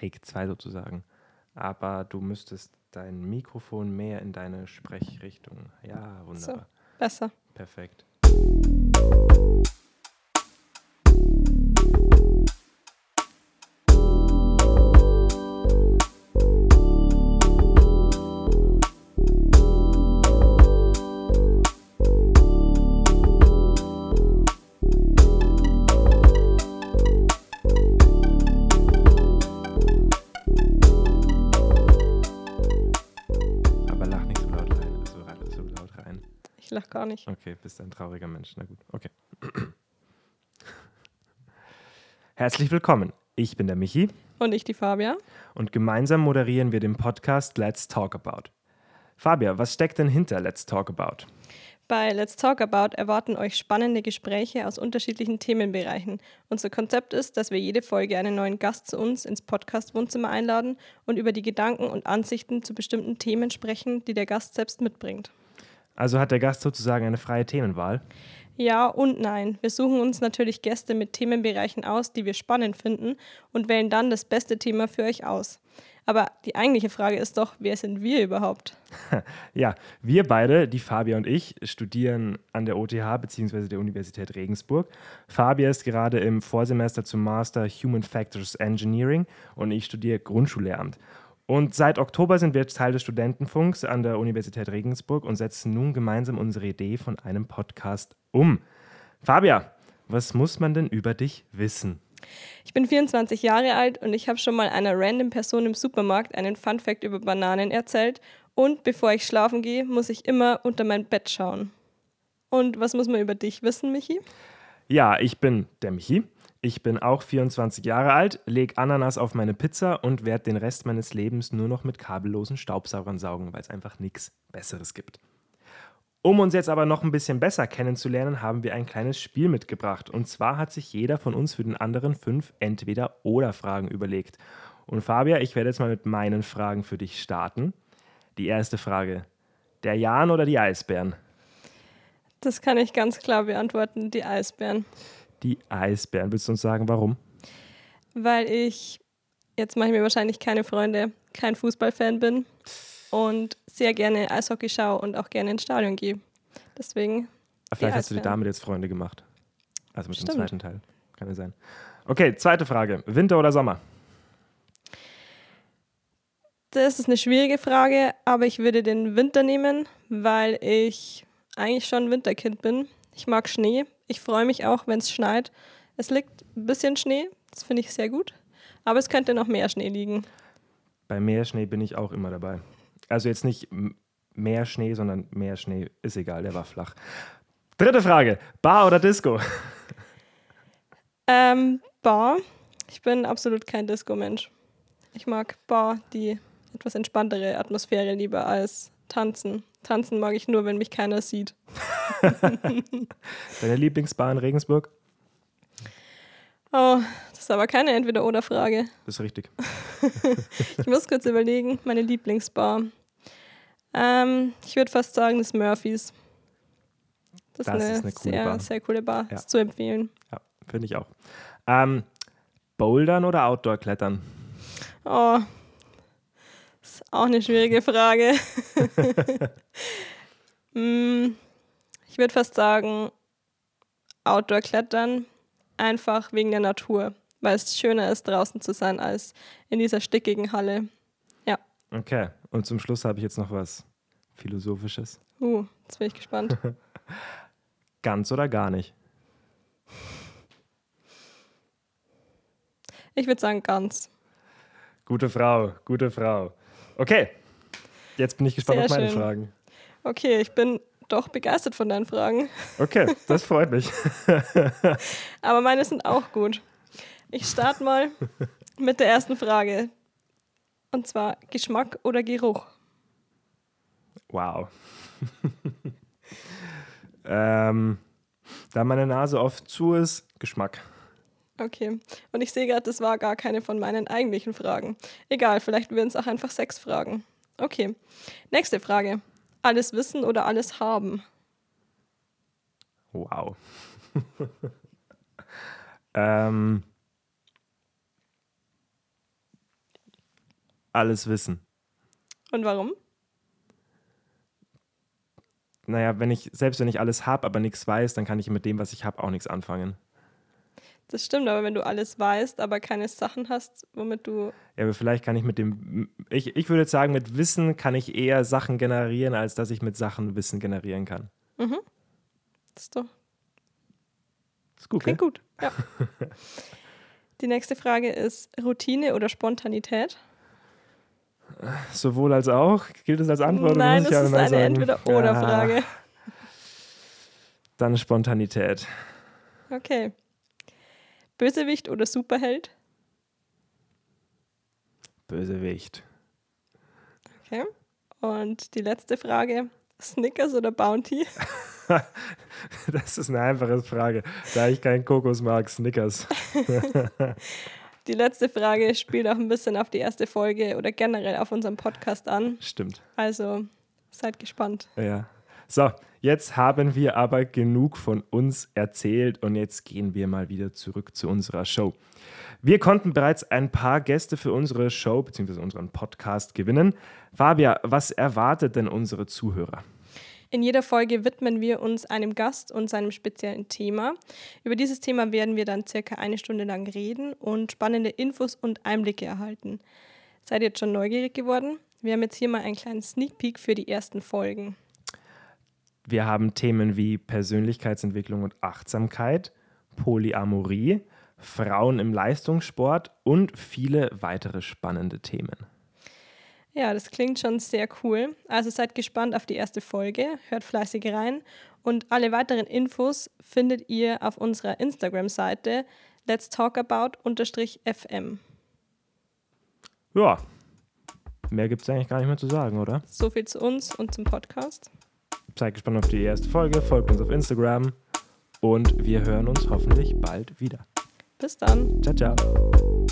Take 2 sozusagen. Aber du müsstest dein Mikrofon mehr in deine Sprechrichtung. Ja, wunderbar. So, besser. Perfekt. Gar nicht. Okay, bist ein trauriger Mensch. Na gut, okay. Herzlich willkommen. Ich bin der Michi. Und ich die Fabia. Und gemeinsam moderieren wir den Podcast Let's Talk About. Fabia, was steckt denn hinter Let's Talk About? Bei Let's Talk About erwarten euch spannende Gespräche aus unterschiedlichen Themenbereichen. Unser Konzept ist, dass wir jede Folge einen neuen Gast zu uns ins Podcast-Wohnzimmer einladen und über die Gedanken und Ansichten zu bestimmten Themen sprechen, die der Gast selbst mitbringt. Also hat der Gast sozusagen eine freie Themenwahl? Ja und nein. Wir suchen uns natürlich Gäste mit Themenbereichen aus, die wir spannend finden und wählen dann das beste Thema für euch aus. Aber die eigentliche Frage ist doch, wer sind wir überhaupt? Ja, wir beide, die Fabia und ich, studieren an der OTH bzw. der Universität Regensburg. Fabia ist gerade im Vorsemester zum Master Human Factors Engineering und ich studiere Grundschullehramt. Und seit Oktober sind wir Teil des Studentenfunks an der Universität Regensburg und setzen nun gemeinsam unsere Idee von einem Podcast um. Fabia, was muss man denn über dich wissen? Ich bin 24 Jahre alt und ich habe schon mal einer random Person im Supermarkt einen Fun Fact über Bananen erzählt. Und bevor ich schlafen gehe, muss ich immer unter mein Bett schauen. Und was muss man über dich wissen, Michi? Ja, ich bin der Michi. Ich bin auch 24 Jahre alt, lege Ananas auf meine Pizza und werde den Rest meines Lebens nur noch mit kabellosen Staubsaugern saugen, weil es einfach nichts Besseres gibt. Um uns jetzt aber noch ein bisschen besser kennenzulernen, haben wir ein kleines Spiel mitgebracht. Und zwar hat sich jeder von uns für den anderen fünf Entweder-Oder-Fragen überlegt. Und Fabia, ich werde jetzt mal mit meinen Fragen für dich starten. Die erste Frage: Der Jan oder die Eisbären? Das kann ich ganz klar beantworten: die Eisbären die Eisbären. Willst du uns sagen, warum? Weil ich, jetzt mache ich mir wahrscheinlich keine Freunde, kein Fußballfan bin und sehr gerne Eishockey schaue und auch gerne ins Stadion gehe. Deswegen. Vielleicht hast du dir damit jetzt Freunde gemacht. Also mit Stimmt. dem zweiten Teil. Kann ja sein. Okay, zweite Frage. Winter oder Sommer? Das ist eine schwierige Frage, aber ich würde den Winter nehmen, weil ich eigentlich schon ein Winterkind bin. Ich mag Schnee. Ich freue mich auch, wenn es schneit. Es liegt ein bisschen Schnee, das finde ich sehr gut. Aber es könnte noch mehr Schnee liegen. Bei mehr Schnee bin ich auch immer dabei. Also jetzt nicht mehr Schnee, sondern mehr Schnee. Ist egal, der war flach. Dritte Frage: Bar oder Disco? Ähm, Bar. Ich bin absolut kein Disco-Mensch. Ich mag Bar, die etwas entspanntere Atmosphäre lieber als Tanzen. Tanzen mag ich nur, wenn mich keiner sieht. Deine Lieblingsbar in Regensburg? Oh, das ist aber keine Entweder-Oder-Frage. Das ist richtig. ich muss kurz überlegen, meine Lieblingsbar. Ähm, ich würde fast sagen, das Murphys. Das, das ist eine, ist eine coole sehr, Bar. sehr coole Bar. Ja. Ist zu empfehlen. Ja, finde ich auch. Ähm, Bouldern oder Outdoor-Klettern? Oh, ist auch eine schwierige Frage. Mm, ich würde fast sagen, Outdoor-Klettern, einfach wegen der Natur, weil es schöner ist, draußen zu sein, als in dieser stickigen Halle. Ja. Okay, und zum Schluss habe ich jetzt noch was Philosophisches. Uh, jetzt bin ich gespannt. Ganz oder gar nicht? Ich würde sagen ganz. Gute Frau, gute Frau. Okay, jetzt bin ich gespannt Sehr auf meine schön. Fragen. Okay, ich bin doch begeistert von deinen Fragen. Okay, das freut mich. Aber meine sind auch gut. Ich starte mal mit der ersten Frage. Und zwar Geschmack oder Geruch? Wow. ähm, da meine Nase oft zu ist, Geschmack. Okay. Und ich sehe gerade, das war gar keine von meinen eigentlichen Fragen. Egal, vielleicht würden es auch einfach sechs Fragen. Okay. Nächste Frage. Alles wissen oder alles haben? Wow. ähm, alles wissen. Und warum? Naja, wenn ich, selbst wenn ich alles habe, aber nichts weiß, dann kann ich mit dem, was ich habe, auch nichts anfangen. Das stimmt, aber wenn du alles weißt, aber keine Sachen hast, womit du. Ja, aber vielleicht kann ich mit dem. Ich, ich würde jetzt sagen, mit Wissen kann ich eher Sachen generieren, als dass ich mit Sachen Wissen generieren kann. Mhm. Das ist doch. Ist gut, Klingt gell? gut. Ja. Die nächste Frage ist Routine oder Spontanität? Sowohl als auch. Gilt es als Antwort? oder Nein, das ist eine? Entweder-Oder-Frage. Ja, dann Spontanität. Okay. Bösewicht oder Superheld? Bösewicht. Okay. Und die letzte Frage: Snickers oder Bounty? Das ist eine einfache Frage. Da ich keinen Kokos mag, Snickers. Die letzte Frage spielt auch ein bisschen auf die erste Folge oder generell auf unseren Podcast an. Stimmt. Also seid gespannt. Ja. So, jetzt haben wir aber genug von uns erzählt und jetzt gehen wir mal wieder zurück zu unserer Show. Wir konnten bereits ein paar Gäste für unsere Show bzw. unseren Podcast gewinnen. Fabia, was erwartet denn unsere Zuhörer? In jeder Folge widmen wir uns einem Gast und seinem speziellen Thema. Über dieses Thema werden wir dann circa eine Stunde lang reden und spannende Infos und Einblicke erhalten. Seid ihr jetzt schon neugierig geworden? Wir haben jetzt hier mal einen kleinen Sneak Peek für die ersten Folgen. Wir haben Themen wie Persönlichkeitsentwicklung und Achtsamkeit, Polyamorie, Frauen im Leistungssport und viele weitere spannende Themen. Ja, das klingt schon sehr cool. Also seid gespannt auf die erste Folge, hört fleißig rein und alle weiteren Infos findet ihr auf unserer Instagram-Seite let's talk about-fm. Ja, mehr gibt es eigentlich gar nicht mehr zu sagen, oder? So viel zu uns und zum Podcast. Seid gespannt auf die erste Folge, folgt uns auf Instagram und wir hören uns hoffentlich bald wieder. Bis dann. Ciao, ciao.